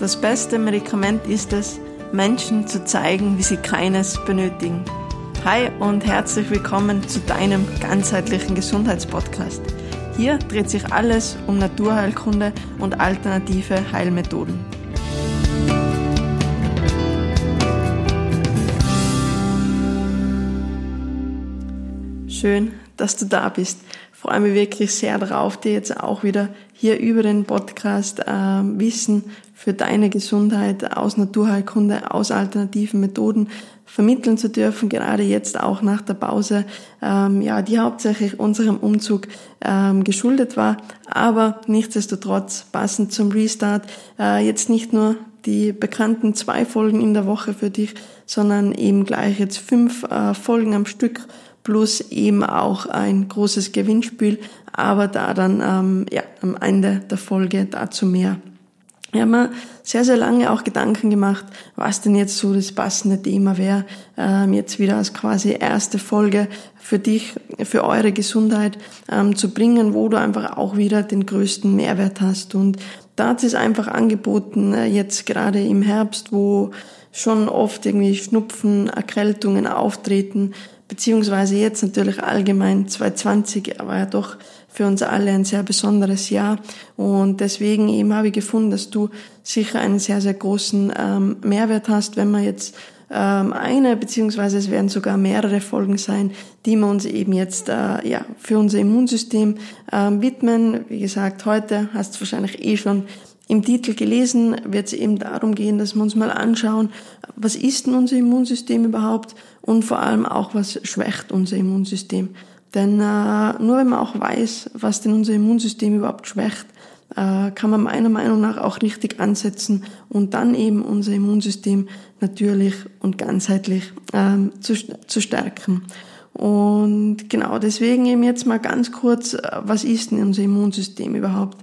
Das beste Medikament ist es, Menschen zu zeigen, wie sie keines benötigen. Hi und herzlich willkommen zu deinem ganzheitlichen Gesundheitspodcast. Hier dreht sich alles um Naturheilkunde und alternative Heilmethoden. Schön, dass du da bist. Ich freue mich wirklich sehr darauf, dir jetzt auch wieder hier über den Podcast äh, Wissen für deine Gesundheit aus Naturheilkunde, aus alternativen Methoden vermitteln zu dürfen, gerade jetzt auch nach der Pause, ähm, ja, die hauptsächlich unserem Umzug ähm, geschuldet war, aber nichtsdestotrotz passend zum Restart äh, jetzt nicht nur die bekannten zwei Folgen in der Woche für dich, sondern eben gleich jetzt fünf äh, Folgen am Stück plus eben auch ein großes Gewinnspiel, aber da dann ähm, ja, am Ende der Folge dazu mehr. Ich habe mir sehr, sehr lange auch Gedanken gemacht, was denn jetzt so das passende Thema wäre, ähm, jetzt wieder als quasi erste Folge für dich, für eure Gesundheit ähm, zu bringen, wo du einfach auch wieder den größten Mehrwert hast. Und da hat es einfach angeboten, äh, jetzt gerade im Herbst, wo schon oft irgendwie Schnupfen, Erkältungen auftreten, beziehungsweise jetzt natürlich allgemein 2020 war ja doch für uns alle ein sehr besonderes Jahr. Und deswegen eben habe ich gefunden, dass du sicher einen sehr, sehr großen ähm, Mehrwert hast, wenn man jetzt ähm, eine, beziehungsweise es werden sogar mehrere Folgen sein, die wir uns eben jetzt äh, ja, für unser Immunsystem ähm, widmen. Wie gesagt, heute hast du wahrscheinlich eh schon im Titel gelesen, wird es eben darum gehen, dass wir uns mal anschauen, was ist denn unser Immunsystem überhaupt und vor allem auch, was schwächt unser Immunsystem. Denn äh, nur wenn man auch weiß, was denn unser Immunsystem überhaupt schwächt, äh, kann man meiner Meinung nach auch richtig ansetzen und dann eben unser Immunsystem natürlich und ganzheitlich ähm, zu, zu stärken. Und genau deswegen eben jetzt mal ganz kurz, äh, was ist denn unser Immunsystem überhaupt?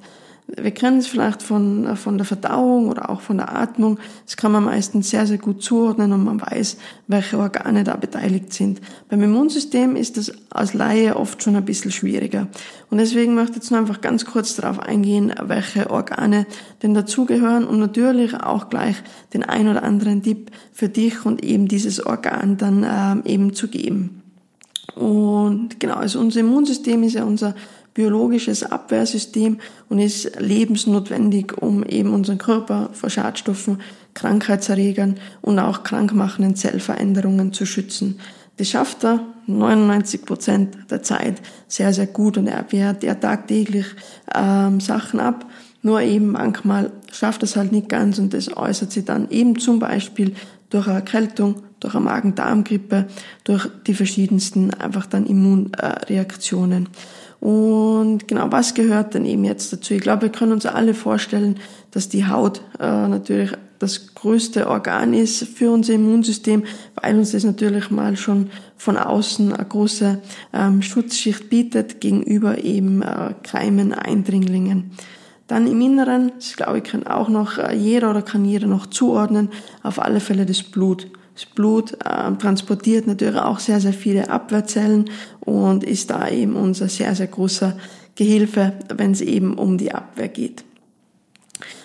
Wir kennen es vielleicht von, von der Verdauung oder auch von der Atmung. Das kann man meistens sehr, sehr gut zuordnen und man weiß, welche Organe da beteiligt sind. Beim Immunsystem ist das als Laie oft schon ein bisschen schwieriger. Und deswegen möchte ich jetzt nur einfach ganz kurz darauf eingehen, welche Organe denn dazugehören und natürlich auch gleich den ein oder anderen Tipp für dich und eben dieses Organ dann äh, eben zu geben. Und genau, also unser Immunsystem ist ja unser biologisches Abwehrsystem und ist lebensnotwendig, um eben unseren Körper vor Schadstoffen, Krankheitserregern und auch krankmachenden Zellveränderungen zu schützen. Das schafft er 99 Prozent der Zeit sehr, sehr gut und er wehrt ja tagtäglich ähm, Sachen ab. Nur eben manchmal schafft es halt nicht ganz und das äußert sich dann eben zum Beispiel durch eine Erkältung, durch eine Magen-Darm-Grippe, durch die verschiedensten einfach dann Immunreaktionen. Und genau, was gehört denn eben jetzt dazu? Ich glaube, wir können uns alle vorstellen, dass die Haut äh, natürlich das größte Organ ist für unser Immunsystem, weil uns das natürlich mal schon von außen eine große ähm, Schutzschicht bietet gegenüber eben äh, Keimen, Eindringlingen. Dann im Inneren, das glaube ich, kann auch noch äh, jeder oder kann jeder noch zuordnen, auf alle Fälle das Blut. Das Blut äh, transportiert natürlich auch sehr, sehr viele Abwehrzellen und ist da eben unser sehr, sehr großer Gehilfe, wenn es eben um die Abwehr geht.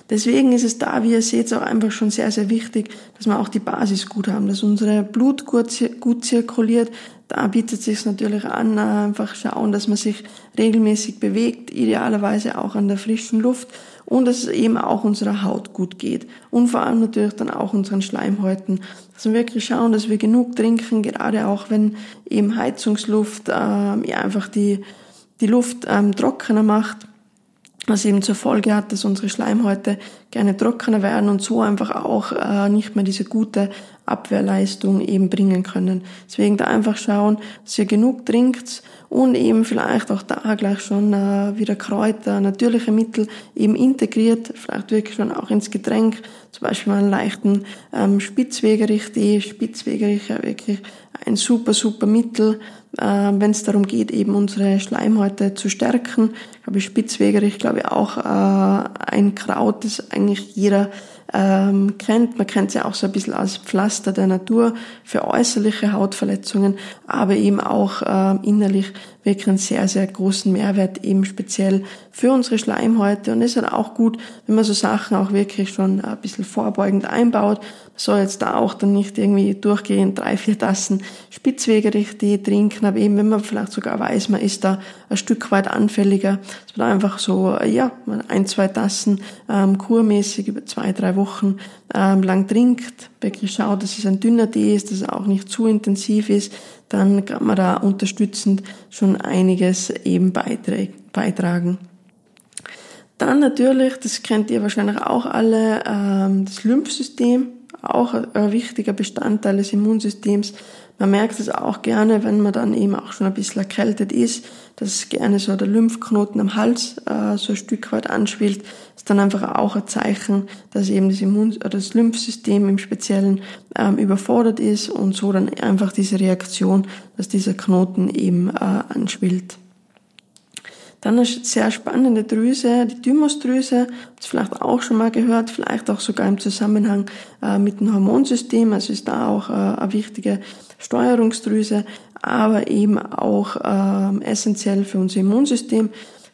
Deswegen ist es da, wie ihr seht, auch einfach schon sehr, sehr wichtig, dass wir auch die Basis gut haben, dass unsere Blut gut, zirkuliert. Da bietet es sich natürlich an, einfach schauen, dass man sich regelmäßig bewegt, idealerweise auch an der frischen Luft und dass es eben auch unserer Haut gut geht und vor allem natürlich dann auch unseren Schleimhäuten. Dass wir wirklich schauen, dass wir genug trinken, gerade auch wenn eben Heizungsluft äh, ja einfach die, die Luft ähm, trockener macht was eben zur Folge hat, dass unsere Schleimhäute gerne trockener werden und so einfach auch äh, nicht mehr diese gute Abwehrleistung eben bringen können. Deswegen da einfach schauen, dass ihr genug trinkt und eben vielleicht auch da gleich schon äh, wieder Kräuter, natürliche Mittel eben integriert, vielleicht wirklich schon auch ins Getränk, zum Beispiel mal einen leichten ähm, Spitzwegerich, die Spitzwegerich ja wirklich ein super, super Mittel, wenn es darum geht, eben unsere Schleimhäute zu stärken. Ich glaube, Spitzwegerich, glaube ich, auch äh, ein Kraut, das eigentlich jeder ähm, kennt. Man kennt es ja auch so ein bisschen als Pflaster der Natur für äußerliche Hautverletzungen, aber eben auch äh, innerlich, wirklich einen sehr, sehr großen Mehrwert eben speziell für unsere Schleimhäute. Und es ist halt auch gut, wenn man so Sachen auch wirklich schon ein bisschen vorbeugend einbaut. Man soll jetzt da auch dann nicht irgendwie durchgehend drei, vier Tassen Spitzwegerich-Tee trinken, aber eben wenn man vielleicht sogar weiß, man ist da ein Stück weit anfälliger, dass man da einfach so, ja, ein, zwei Tassen ähm, kurmäßig über zwei, drei Wochen ähm, lang trinkt, wirklich schaut, dass es ein dünner Tee ist, dass es auch nicht zu intensiv ist, dann kann man da unterstützend schon einiges eben beitragen. Dann natürlich, das kennt ihr wahrscheinlich auch alle, ähm, das Lymphsystem, auch ein wichtiger Bestandteil des Immunsystems. Man merkt es auch gerne, wenn man dann eben auch schon ein bisschen erkältet ist, dass gerne so der Lymphknoten am Hals äh, so ein Stück weit anschwillt. Ist dann einfach auch ein Zeichen, dass eben das Immun oder das Lymphsystem im Speziellen ähm, überfordert ist und so dann einfach diese Reaktion, dass dieser Knoten eben äh, anschwillt. Dann eine sehr spannende Drüse, die Thymusdrüse, ihr vielleicht auch schon mal gehört, vielleicht auch sogar im Zusammenhang äh, mit dem Hormonsystem, also ist da auch äh, eine wichtige Steuerungsdrüse, aber eben auch äh, essentiell für unser Immunsystem.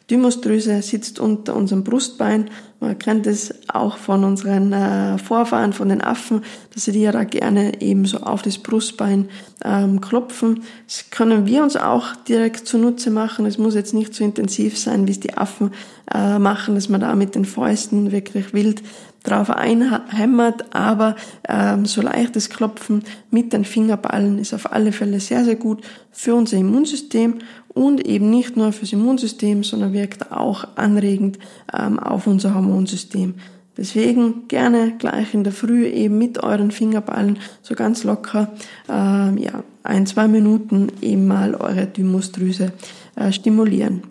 Thymusdrüse sitzt unter unserem Brustbein. Man kennt es auch von unseren äh, Vorfahren, von den Affen, dass sie die ja da gerne eben so auf das Brustbein ähm, klopfen. Das können wir uns auch direkt zunutze machen. Es muss jetzt nicht so intensiv sein, wie es die Affen äh, machen, dass man da mit den Fäusten wirklich wild drauf einhämmert, aber ähm, so leichtes Klopfen mit den Fingerballen ist auf alle Fälle sehr, sehr gut für unser Immunsystem und eben nicht nur fürs Immunsystem, sondern wirkt auch anregend ähm, auf unser Hormonsystem. Deswegen gerne gleich in der Früh eben mit euren Fingerballen so ganz locker ähm, ja, ein, zwei Minuten eben mal eure Thymusdrüse äh, stimulieren.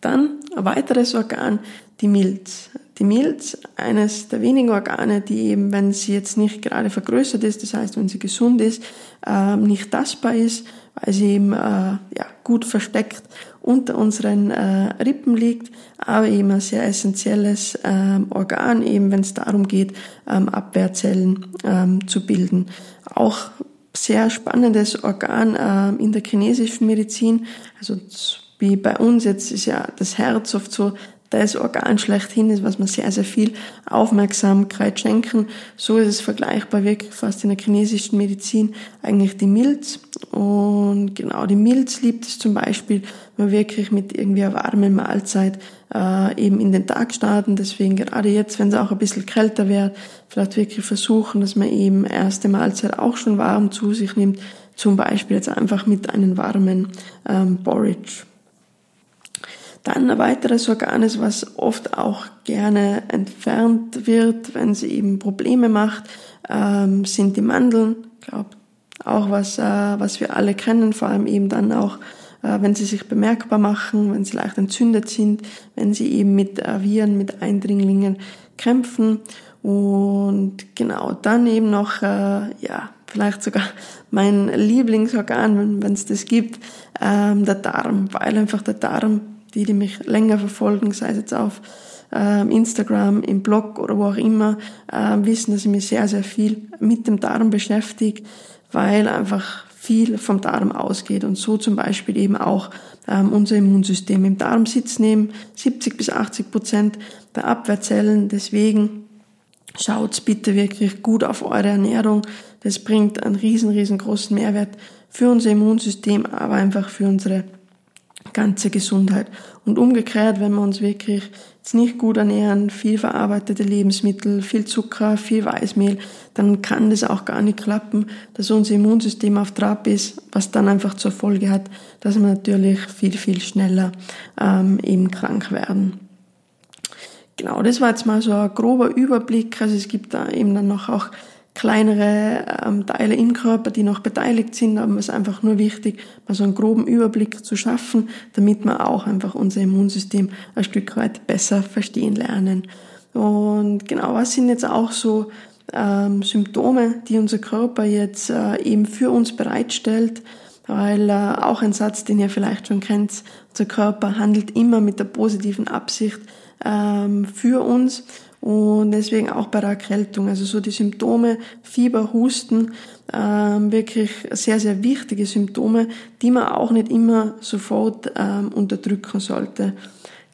Dann ein weiteres Organ, die Milz. Die Milz, eines der wenigen Organe, die eben, wenn sie jetzt nicht gerade vergrößert ist, das heißt, wenn sie gesund ist, äh, nicht tastbar ist, weil sie eben äh, ja, gut versteckt unter unseren äh, Rippen liegt, aber eben ein sehr essentielles ähm, Organ, eben wenn es darum geht, ähm, Abwehrzellen ähm, zu bilden. Auch sehr spannendes Organ ähm, in der chinesischen Medizin. Also wie bei uns jetzt ist ja das Herz oft so das Organ schlechthin ist, was man sehr, sehr viel Aufmerksamkeit schenken. So ist es vergleichbar wirklich fast in der chinesischen Medizin eigentlich die Milz. Und genau, die Milz liebt es zum Beispiel, wenn wir wirklich mit irgendwie einer warmen Mahlzeit äh, eben in den Tag starten. Deswegen gerade jetzt, wenn es auch ein bisschen kälter wird, vielleicht wirklich versuchen, dass man eben erste Mahlzeit auch schon warm zu sich nimmt. Zum Beispiel jetzt einfach mit einem warmen ähm, Porridge. Dann ein weiteres Organ ist, was oft auch gerne entfernt wird, wenn sie eben Probleme macht, ähm, sind die Mandeln. Ich glaube, auch was, äh, was wir alle kennen, vor allem eben dann auch, äh, wenn sie sich bemerkbar machen, wenn sie leicht entzündet sind, wenn sie eben mit äh, Viren, mit Eindringlingen kämpfen. Und genau, dann eben noch, äh, ja, vielleicht sogar mein Lieblingsorgan, wenn es das gibt, ähm, der Darm, weil einfach der Darm die, die mich länger verfolgen, sei es jetzt auf ähm, Instagram, im Blog oder wo auch immer, äh, wissen, dass ich mich sehr, sehr viel mit dem Darm beschäftige, weil einfach viel vom Darm ausgeht und so zum Beispiel eben auch ähm, unser Immunsystem im Darm sitzen eben 70 bis 80 Prozent der Abwehrzellen. Deswegen schaut bitte wirklich gut auf eure Ernährung. Das bringt einen riesen, riesengroßen Mehrwert für unser Immunsystem, aber einfach für unsere ganze Gesundheit. Und umgekehrt, wenn wir uns wirklich jetzt nicht gut ernähren, viel verarbeitete Lebensmittel, viel Zucker, viel Weißmehl, dann kann das auch gar nicht klappen, dass unser Immunsystem auf Trab ist, was dann einfach zur Folge hat, dass wir natürlich viel, viel schneller ähm, eben krank werden. Genau, das war jetzt mal so ein grober Überblick. Also es gibt da eben dann noch auch kleinere ähm, Teile im Körper, die noch beteiligt sind, aber es ist einfach nur wichtig, mal so einen groben Überblick zu schaffen, damit wir auch einfach unser Immunsystem ein Stück weit besser verstehen lernen. Und genau, was sind jetzt auch so ähm, Symptome, die unser Körper jetzt äh, eben für uns bereitstellt? Weil äh, auch ein Satz, den ihr vielleicht schon kennt, unser Körper handelt immer mit der positiven Absicht ähm, für uns Und deswegen auch bei der Erkältung, also so die Symptome, Fieber, Husten, ähm, wirklich sehr, sehr wichtige Symptome, die man auch nicht immer sofort ähm, unterdrücken sollte.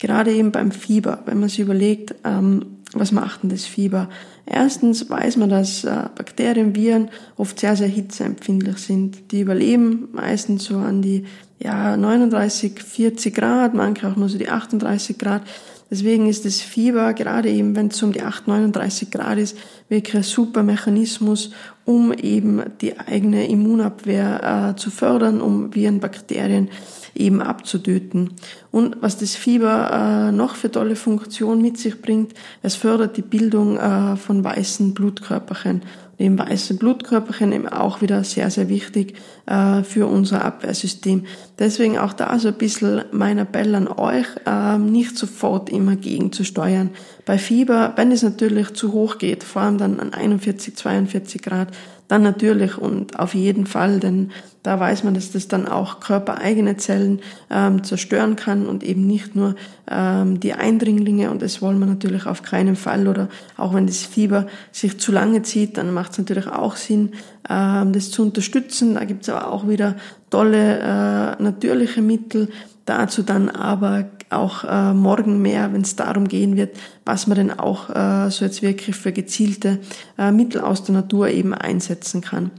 Gerade eben beim Fieber, wenn man sich überlegt, ähm, was macht denn das Fieber? Erstens weiß man, dass äh, Bakterien, Viren oft sehr, sehr hitzeempfindlich sind. Die überleben meistens so an die ja, 39, 40 Grad, manche auch nur so die 38 Grad. Deswegen ist das Fieber, gerade eben wenn es um die 8, 39 Grad ist, wirklich ein super Mechanismus, um eben die eigene Immunabwehr äh, zu fördern, um Viren, Bakterien eben abzutöten. Und was das Fieber äh, noch für tolle Funktion mit sich bringt, es fördert die Bildung äh, von weißen Blutkörperchen. Und eben weiße Blutkörperchen eben auch wieder sehr, sehr wichtig äh, für unser Abwehrsystem. Deswegen auch da so ein bisschen mein Appell an euch, äh, nicht sofort immer gegenzusteuern. Bei Fieber, wenn es natürlich zu hoch geht, vor allem dann an 41, 42 Grad, dann natürlich und auf jeden Fall, denn da weiß man, dass das dann auch körpereigene Zellen ähm, zerstören kann und eben nicht nur ähm, die Eindringlinge. Und das wollen wir natürlich auf keinen Fall. Oder auch wenn das Fieber sich zu lange zieht, dann macht es natürlich auch Sinn, ähm, das zu unterstützen. Da gibt es aber auch wieder tolle äh, natürliche Mittel, dazu dann aber auch äh, morgen mehr, wenn es darum gehen wird, was man denn auch äh, so jetzt wirklich für gezielte äh, Mittel aus der Natur eben einsetzen kann.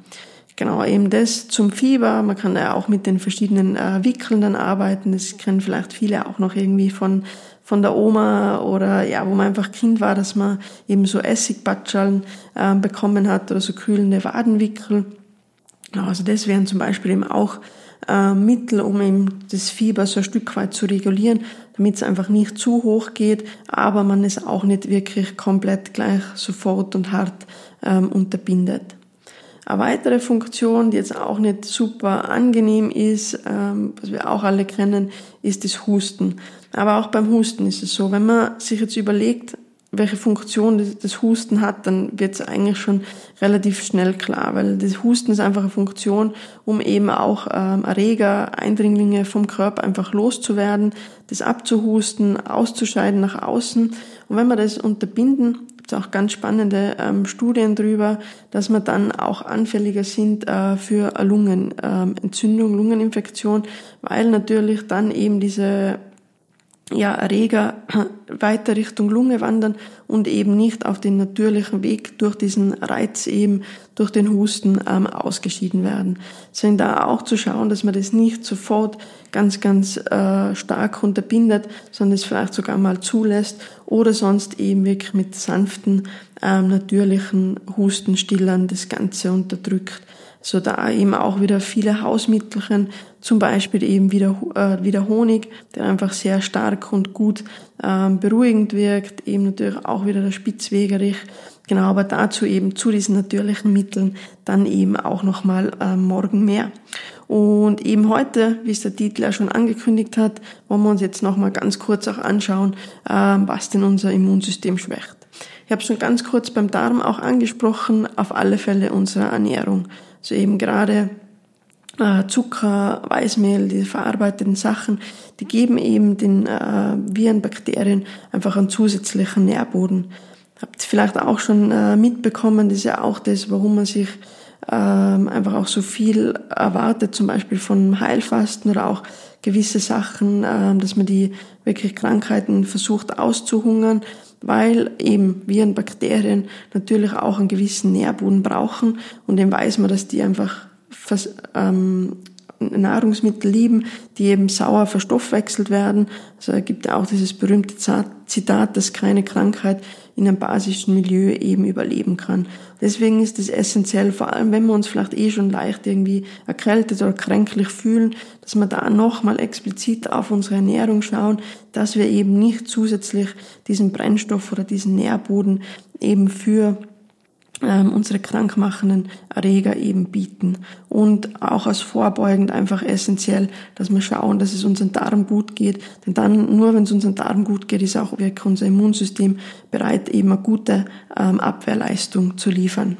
Genau, eben das zum Fieber. Man kann ja auch mit den verschiedenen äh, Wickeln dann arbeiten. Das kennen vielleicht viele auch noch irgendwie von, von der Oma oder ja, wo man einfach Kind war, dass man eben so Essigbatschallen äh, bekommen hat oder so kühlende Wadenwickel. Genau, also das wären zum Beispiel eben auch äh, Mittel, um eben das Fieber so ein Stück weit zu regulieren, damit es einfach nicht zu hoch geht, aber man es auch nicht wirklich komplett gleich sofort und hart ähm, unterbindet. Eine weitere Funktion, die jetzt auch nicht super angenehm ist, ähm, was wir auch alle kennen, ist das Husten. Aber auch beim Husten ist es so, wenn man sich jetzt überlegt, welche Funktion das Husten hat, dann wird es eigentlich schon relativ schnell klar, weil das Husten ist einfach eine Funktion, um eben auch ähm, Erreger, Eindringlinge vom Körper einfach loszuwerden, das abzuhusten, auszuscheiden nach außen. Und wenn wir das unterbinden, gibt es auch ganz spannende ähm, Studien drüber, dass wir dann auch anfälliger sind äh, für Lungenentzündung, ähm, Lungeninfektion, weil natürlich dann eben diese ja, Erreger weiter Richtung Lunge wandern und eben nicht auf den natürlichen Weg durch diesen Reiz eben, durch den Husten ähm, ausgeschieden werden. Deswegen da auch zu schauen, dass man das nicht sofort ganz, ganz äh, stark unterbindet, sondern es vielleicht sogar mal zulässt oder sonst eben wirklich mit sanften, ähm, natürlichen Hustenstillern das Ganze unterdrückt so da eben auch wieder viele Hausmittelchen, zum Beispiel eben wieder, äh, wieder Honig, der einfach sehr stark und gut ähm, beruhigend wirkt, eben natürlich auch wieder der Spitzwegerich, genau, aber dazu eben zu diesen natürlichen Mitteln dann eben auch nochmal äh, morgen mehr. Und eben heute, wie es der Titel ja schon angekündigt hat, wollen wir uns jetzt nochmal ganz kurz auch anschauen, äh, was denn unser Immunsystem schwächt. Ich habe schon ganz kurz beim Darm auch angesprochen, auf alle Fälle unsere Ernährung. So eben gerade Zucker, Weißmehl, diese verarbeiteten Sachen, die geben eben den äh, Viren, Bakterien einfach einen zusätzlichen Nährboden. Habt ihr vielleicht auch schon äh, mitbekommen, das ist ja auch das, warum man sich ähm, einfach auch so viel erwartet, zum Beispiel von Heilfasten oder auch gewisse Sachen, äh, dass man die wirklich Krankheiten versucht auszuhungern, weil eben Viren, Bakterien natürlich auch einen gewissen Nährboden brauchen und dem weiß man, dass die einfach ähm, Nahrungsmittel lieben, die eben sauer verstoffwechselt werden. Also es gibt ja auch dieses berühmte Zitat, dass keine Krankheit in einem basischen Milieu eben überleben kann. Deswegen ist es essentiell, vor allem wenn wir uns vielleicht eh schon leicht irgendwie erkältet oder kränklich fühlen, dass wir da nochmal explizit auf unsere Ernährung schauen, dass wir eben nicht zusätzlich diesen Brennstoff oder diesen Nährboden eben für ähm, unsere krankmachenden Erreger eben bieten. Und auch als vorbeugend einfach essentiell, dass wir schauen, dass es unserem Darm gut geht. Denn dann, nur wenn es unserem Darm gut geht, ist auch wirklich unser Immunsystem bereit, eben eine gute ähm, Abwehrleistung zu liefern.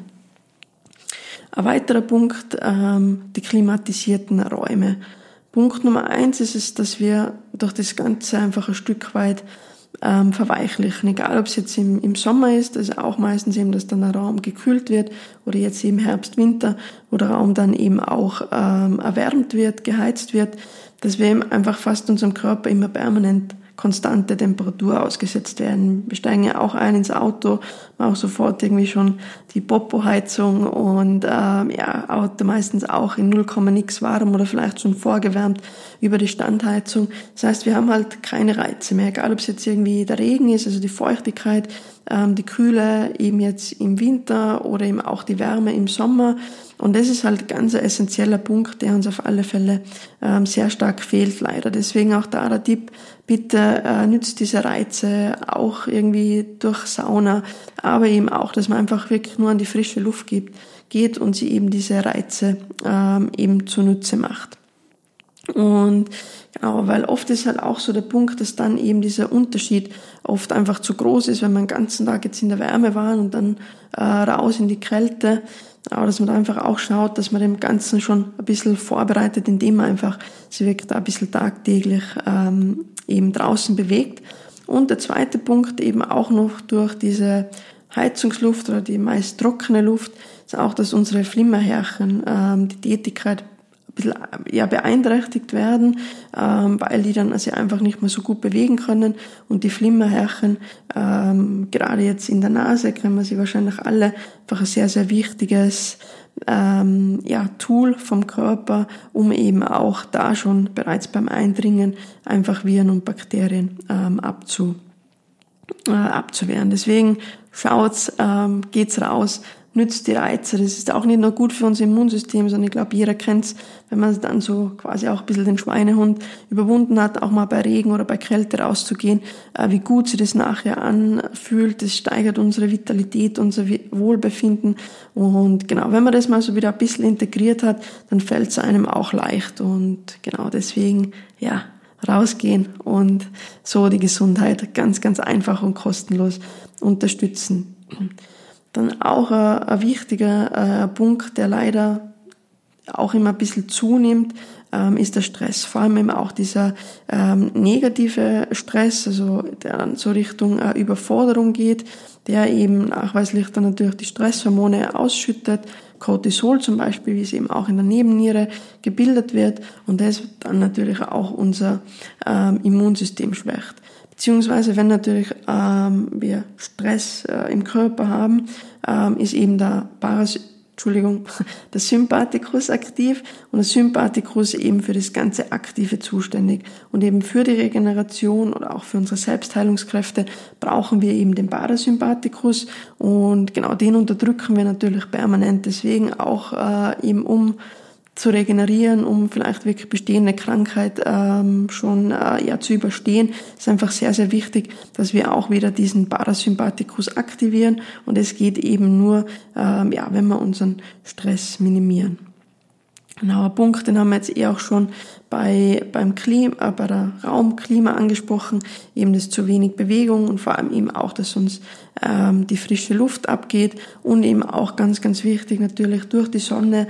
Ein weiterer Punkt, ähm, die klimatisierten Räume. Punkt Nummer eins ist es, dass wir durch das Ganze einfach ein Stück weit ähm, verweichlichen. Egal, ob es jetzt im, im Sommer ist, also auch meistens eben, dass dann der Raum gekühlt wird oder jetzt eben Herbst, Winter, wo der Raum dann eben auch ähm, erwärmt wird, geheizt wird, dass wir eben einfach fast unserem Körper immer permanent konstante Temperatur ausgesetzt werden. Wir steigen ja auch ein ins Auto, auch sofort irgendwie schon die Popo-Heizung und ähm, ja, Auto meistens auch in 0, nix warm oder vielleicht schon vorgewärmt über die Standheizung. Das heißt, wir haben halt keine Reize mehr, egal ob es jetzt irgendwie der Regen ist, also die Feuchtigkeit, ähm, die Kühle eben jetzt im Winter oder eben auch die Wärme im Sommer. Und das ist halt ganz ein essentieller Punkt, der uns auf alle Fälle ähm, sehr stark fehlt, leider. Deswegen auch da der Tipp, bitte äh, nützt diese Reize auch irgendwie durch Sauna, aber eben auch, dass man einfach wirklich nur an die frische Luft gibt, geht und sie eben diese Reize ähm, eben zunutze macht. Und genau, weil oft ist halt auch so der Punkt, dass dann eben dieser Unterschied oft einfach zu groß ist, wenn man den ganzen Tag jetzt in der Wärme war und dann äh, raus in die Kälte, aber dass man da einfach auch schaut, dass man dem Ganzen schon ein bisschen vorbereitet, indem man einfach sich wirklich da ein bisschen tagtäglich ähm, eben draußen bewegt. Und der zweite Punkt eben auch noch durch diese Heizungsluft oder die meist trockene Luft, ist auch, dass unsere Flimmerhärchen ähm, die Tätigkeit ein bisschen ja, beeinträchtigt werden, ähm, weil die dann also einfach nicht mehr so gut bewegen können. Und die Flimmerhärchen, ähm, gerade jetzt in der Nase, kennen wir sie wahrscheinlich alle, einfach ein sehr, sehr wichtiges ähm, ja, Tool vom Körper, um eben auch da schon bereits beim Eindringen einfach Viren und Bakterien ähm, abzu, äh, abzuwehren. Deswegen schaut's, ähm, geht's raus, nützt die Reize. Das ist auch nicht nur gut für unser Immunsystem, sondern ich glaube, jeder kennt's, wenn man dann so quasi auch ein bisschen den Schweinehund überwunden hat, auch mal bei Regen oder bei Kälte rauszugehen, äh, wie gut sich das nachher anfühlt. Das steigert unsere Vitalität, unser Wohlbefinden. Und genau, wenn man das mal so wieder ein bisschen integriert hat, dann fällt es einem auch leicht. Und genau deswegen, ja, rausgehen und so die Gesundheit ganz, ganz einfach und kostenlos unterstützen. Dann auch ein, ein wichtiger äh, Punkt, der leider auch immer ein bisschen zunimmt, ähm, ist der Stress. Vor allem eben auch dieser ähm, negative Stress, also der dann so Richtung äh, Überforderung geht, der eben nachweislich dann natürlich die Stresshormone ausschüttet, Cortisol zum Beispiel, wie es eben auch in der Nebenniere gebildet wird und das dann natürlich auch unser ähm, Immunsystem schwächt. Beziehungsweise wenn natürlich ähm, wir Stress äh, im Körper haben, ähm, ist eben der Paras Entschuldigung, der Sympathikus aktiv und der Sympathikus eben für das ganze Aktive zuständig. Und eben für die Regeneration oder auch für unsere Selbstheilungskräfte brauchen wir eben den Parasympathikus und genau den unterdrücken wir natürlich permanent. Deswegen auch äh, eben um zu regenerieren, um vielleicht wirklich bestehende Krankheit ähm, schon äh, ja zu überstehen, ist einfach sehr sehr wichtig, dass wir auch wieder diesen Parasympathikus aktivieren und es geht eben nur, ähm, ja, wenn wir unseren Stress minimieren. Genauer Punkt, den haben wir jetzt eh auch schon bei, beim Klima, äh, bei der Raumklima angesprochen, eben das zu wenig Bewegung und vor allem eben auch, dass uns ähm, die frische Luft abgeht und eben auch ganz, ganz wichtig natürlich durch die Sonne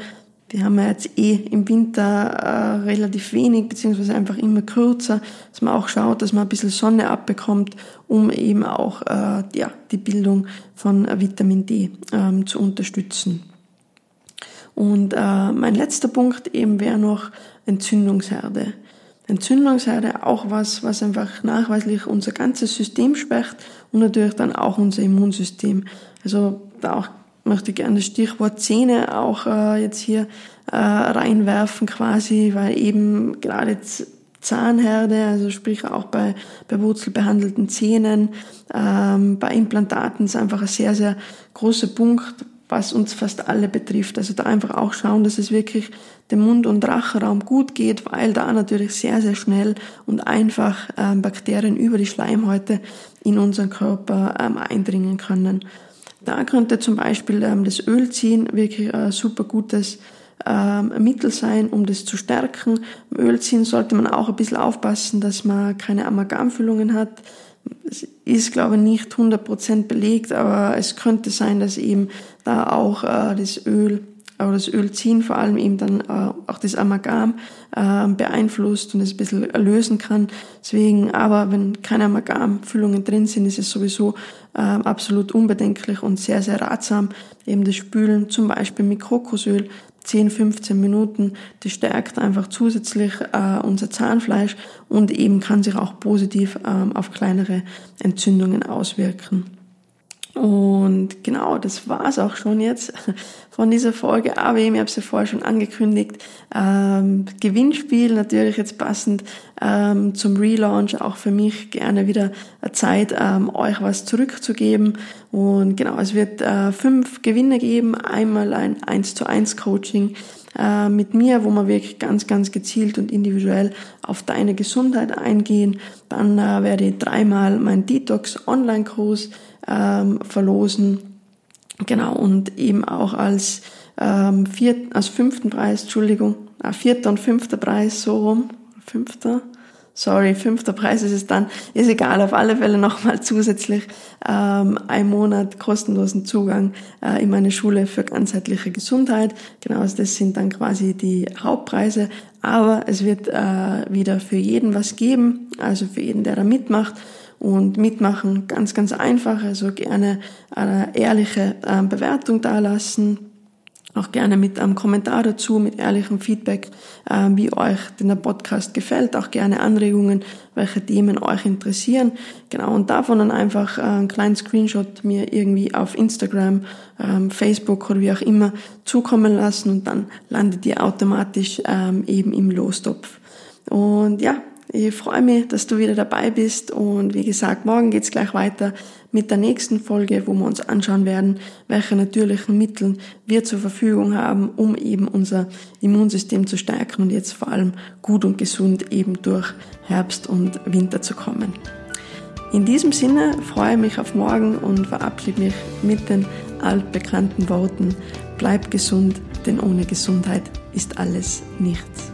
die haben wir jetzt eh im Winter äh, relativ wenig, beziehungsweise einfach immer kürzer, dass man auch schaut, dass man ein bisschen Sonne abbekommt, um eben auch äh, ja, die Bildung von Vitamin D ähm, zu unterstützen. Und äh, mein letzter Punkt eben wäre noch Entzündungsherde. Entzündungsherde auch was, was einfach nachweislich unser ganzes System schwächt und natürlich dann auch unser Immunsystem. Also da auch möchte gerne das Stichwort Zähne auch äh, jetzt hier äh, reinwerfen quasi, weil eben gerade Zahnherde, also sprich auch bei, bei wurzelbehandelten Zähnen, ähm, bei Implantaten ist einfach ein sehr, sehr großer Punkt, was uns fast alle betrifft. Also da einfach auch schauen, dass es wirklich dem Mund- und Rachenraum gut geht, weil da natürlich sehr, sehr schnell und einfach ähm, Bakterien über die Schleimhäute in unseren Körper ähm, eindringen können. Da könnte zum Beispiel ähm, das Ölziehen wirklich ein super gutes ähm, Mittel sein, um das zu stärken. Im Ölziehen sollte man auch ein bisschen aufpassen, dass man keine Amalgamfüllungen hat. Es ist, glaube ich, nicht 100% belegt, aber es könnte sein, dass eben da auch äh, das Öl oder das Ölziehen vor allem eben dann äh, auch das Amalgam äh, beeinflusst und es ein bisschen lösen kann. Deswegen, aber wenn keine Amalgamfüllungen drin sind, ist es sowieso äh, absolut unbedenklich und sehr, sehr ratsam. Eben das Spülen zum Beispiel mit Kokosöl 10, 15 Minuten. Das stärkt einfach zusätzlich äh, unser Zahnfleisch und eben kann sich auch positiv ähm, auf kleinere Entzündungen auswirken. Und genau, das war's auch schon jetzt von dieser Folge. Aber ich habe es ja vorher schon angekündigt. Ähm, Gewinnspiel natürlich jetzt passend ähm, zum Relaunch. Auch für mich gerne wieder Zeit, ähm, euch was zurückzugeben. Und genau, es wird äh, fünf Gewinne geben. Einmal ein 1 zu 1 Coaching äh, mit mir, wo wir wirklich ganz, ganz gezielt und individuell auf deine Gesundheit eingehen. Dann äh, werde ich dreimal mein Detox Online-Kurs ähm, verlosen. Genau, und eben auch als, ähm, viert, als fünften Preis, Entschuldigung, äh, vierter und fünfter Preis, so rum, fünfter, sorry, fünfter Preis ist es dann, ist egal, auf alle Fälle nochmal zusätzlich ähm, ein Monat kostenlosen Zugang äh, in meine Schule für ganzheitliche Gesundheit. Genau, also das sind dann quasi die Hauptpreise, aber es wird äh, wieder für jeden was geben, also für jeden, der da mitmacht und mitmachen ganz, ganz einfach. Also gerne eine ehrliche ähm, Bewertung dalassen. Auch gerne mit einem Kommentar dazu, mit ehrlichem Feedback, ähm, wie euch der Podcast gefällt. Auch gerne Anregungen, welche Themen euch interessieren. Genau, und davon dann einfach äh, einen kleinen Screenshot mir irgendwie auf Instagram, ähm, Facebook oder wie auch immer zukommen lassen und dann landet ihr automatisch eben im Lostopf. Und ja, ich freue mich, dass du wieder dabei bist und wie gesagt, morgen geht's gleich weiter mit der nächsten Folge, wo wir uns anschauen werden, welche natürlichen Mittel wir zur Verfügung haben, um eben unser Immunsystem zu stärken und jetzt vor allem gut und gesund eben durch Herbst und Winter zu kommen. In diesem Sinne freue ich mich auf morgen und verabschiede mich mit den altbekannten Worten, bleib gesund, denn ohne Gesundheit ist alles nichts.